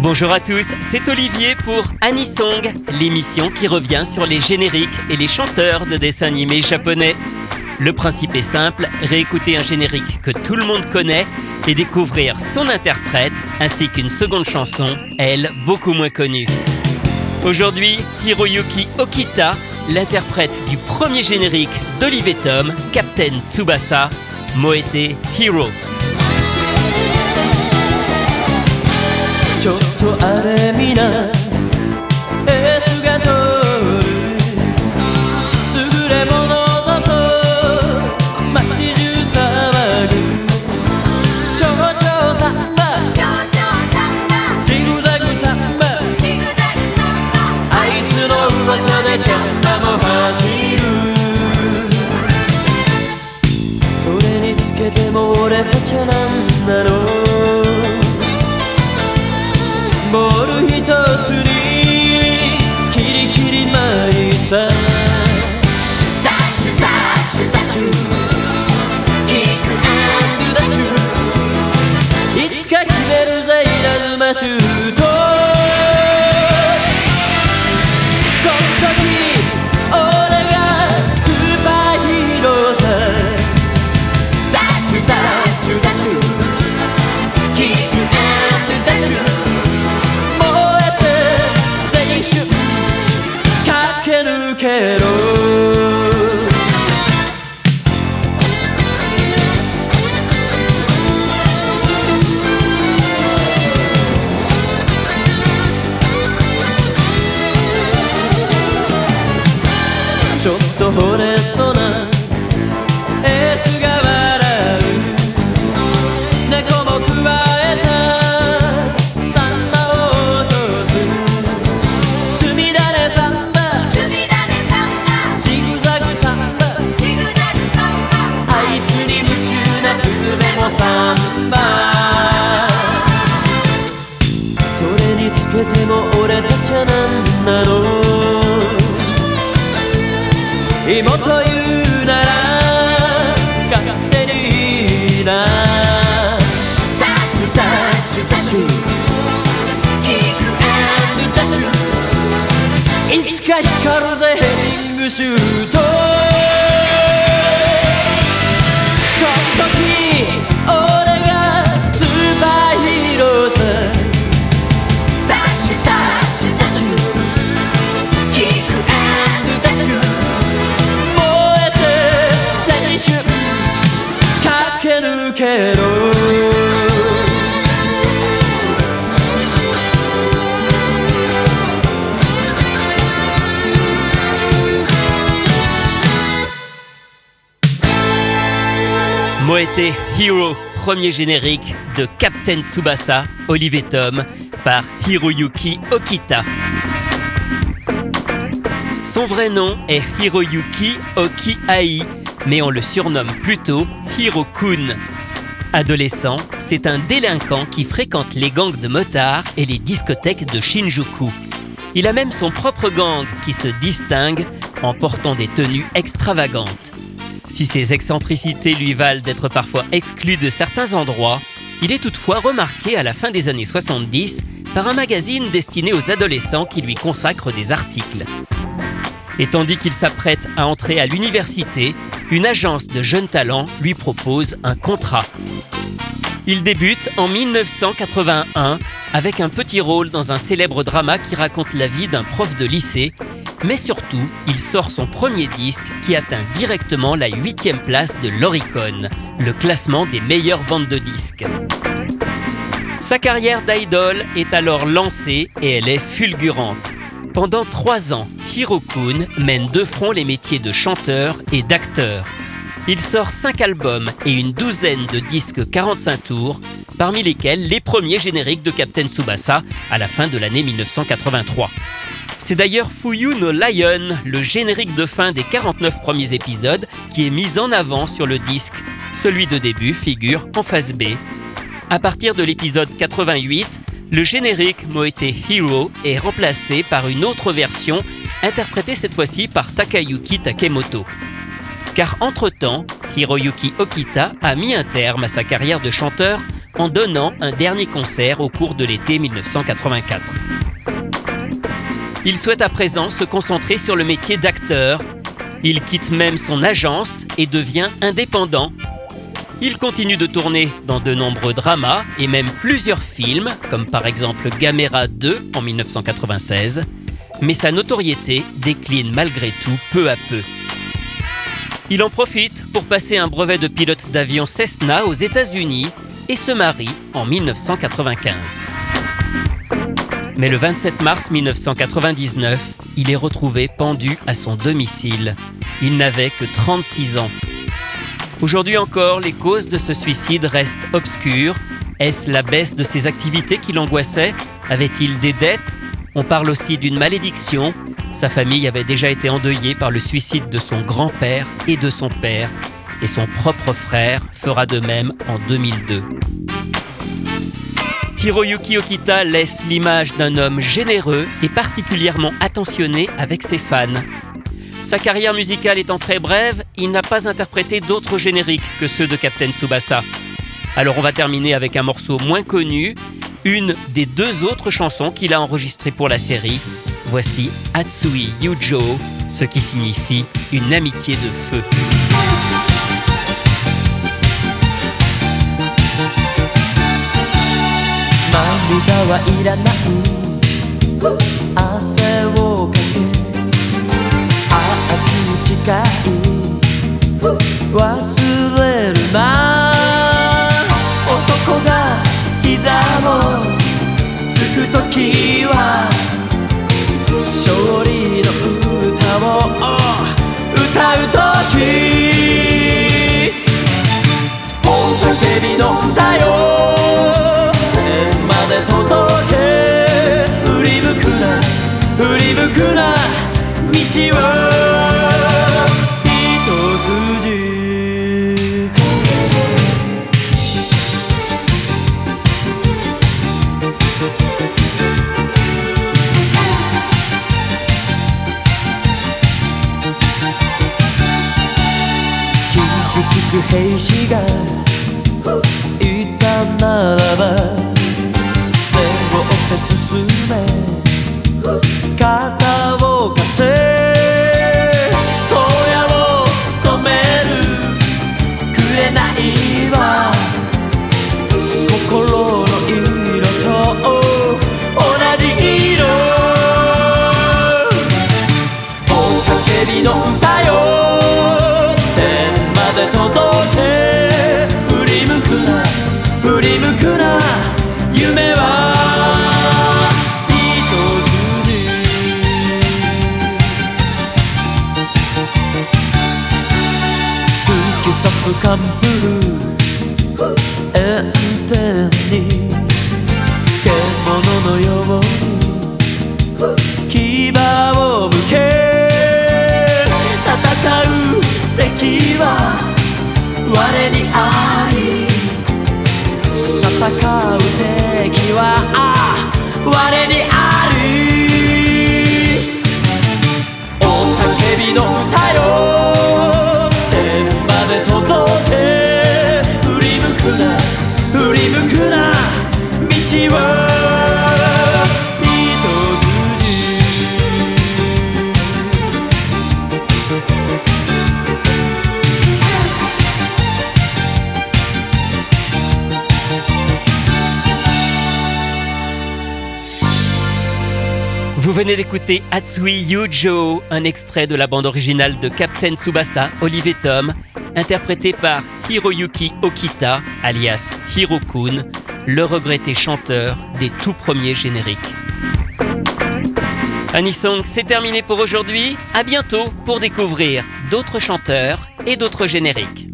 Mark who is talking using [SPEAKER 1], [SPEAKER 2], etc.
[SPEAKER 1] Bonjour à tous, c'est Olivier pour Anisong, l'émission qui revient sur les génériques et les chanteurs de dessins animés japonais. Le principe est simple, réécouter un générique que tout le monde connaît et découvrir son interprète ainsi qu'une seconde chanson, elle, beaucoup moins connue. Aujourd'hui, Hiroyuki Okita, l'interprète du premier générique d'Olivier Tom, Captain Tsubasa, Moete Hero.
[SPEAKER 2] とあれみ special hold it 妹言うなら勝手にいいな。ダッシュダッシュダッシュ。キックアンドダッシュ。いつか光るぜヘディングシュート
[SPEAKER 1] Moete Hero, premier générique de Captain Tsubasa, Olivetom par Hiroyuki Okita. Son vrai nom est Hiroyuki Okiai, mais on le surnomme plutôt Hirokun, Adolescent, c'est un délinquant qui fréquente les gangs de motards et les discothèques de Shinjuku. Il a même son propre gang qui se distingue en portant des tenues extravagantes. Si ses excentricités lui valent d'être parfois exclu de certains endroits, il est toutefois remarqué à la fin des années 70 par un magazine destiné aux adolescents qui lui consacre des articles. Et tandis qu'il s'apprête à entrer à l'université, une agence de jeunes talents lui propose un contrat. Il débute en 1981 avec un petit rôle dans un célèbre drama qui raconte la vie d'un prof de lycée, mais surtout, il sort son premier disque qui atteint directement la huitième place de l'Oricon, le classement des meilleures ventes de disques. Sa carrière d'idol est alors lancée et elle est fulgurante. Pendant trois ans, Hirokun mène de front les métiers de chanteur et d'acteur. Il sort cinq albums et une douzaine de disques 45 tours, parmi lesquels les premiers génériques de Captain Tsubasa à la fin de l'année 1983. C'est d'ailleurs Fuyu no Lion, le générique de fin des 49 premiers épisodes, qui est mis en avant sur le disque. Celui de début figure en face B. À partir de l'épisode 88, le générique Moete Hero est remplacé par une autre version, interprétée cette fois-ci par Takayuki Takemoto. Car entre-temps, Hiroyuki Okita a mis un terme à sa carrière de chanteur en donnant un dernier concert au cours de l'été 1984. Il souhaite à présent se concentrer sur le métier d'acteur. Il quitte même son agence et devient indépendant. Il continue de tourner dans de nombreux dramas et même plusieurs films, comme par exemple Gamera 2 en 1996, mais sa notoriété décline malgré tout peu à peu. Il en profite pour passer un brevet de pilote d'avion Cessna aux États-Unis et se marie en 1995. Mais le 27 mars 1999, il est retrouvé pendu à son domicile. Il n'avait que 36 ans. Aujourd'hui encore, les causes de ce suicide restent obscures. Est-ce la baisse de ses activités qui l'angoissait? Avait-il des dettes? On parle aussi d'une malédiction. Sa famille avait déjà été endeuillée par le suicide de son grand-père et de son père, et son propre frère fera de même en 2002. Hiroyuki Okita laisse l'image d'un homme généreux et particulièrement attentionné avec ses fans. Sa carrière musicale étant très brève, il n'a pas interprété d'autres génériques que ceux de Captain Tsubasa. Alors on va terminer avec un morceau moins connu, une des deux autres chansons qu'il a enregistrées pour la série. Voici Atsui Yujo, ce qui signifie une amitié de feu.
[SPEAKER 2] 界く兵士がいたならば背を追って進め肩を貸せくな夢は一筋突き刺すカンプル。ー戦う敵はあ
[SPEAKER 1] venez d'écouter Atsui Yujo, un extrait de la bande originale de Captain Tsubasa, Olivier Tom, interprété par Hiroyuki Okita, alias Hirokun, le regretté chanteur des tout premiers génériques. Anisong, c'est terminé pour aujourd'hui. À bientôt pour découvrir d'autres chanteurs et d'autres génériques.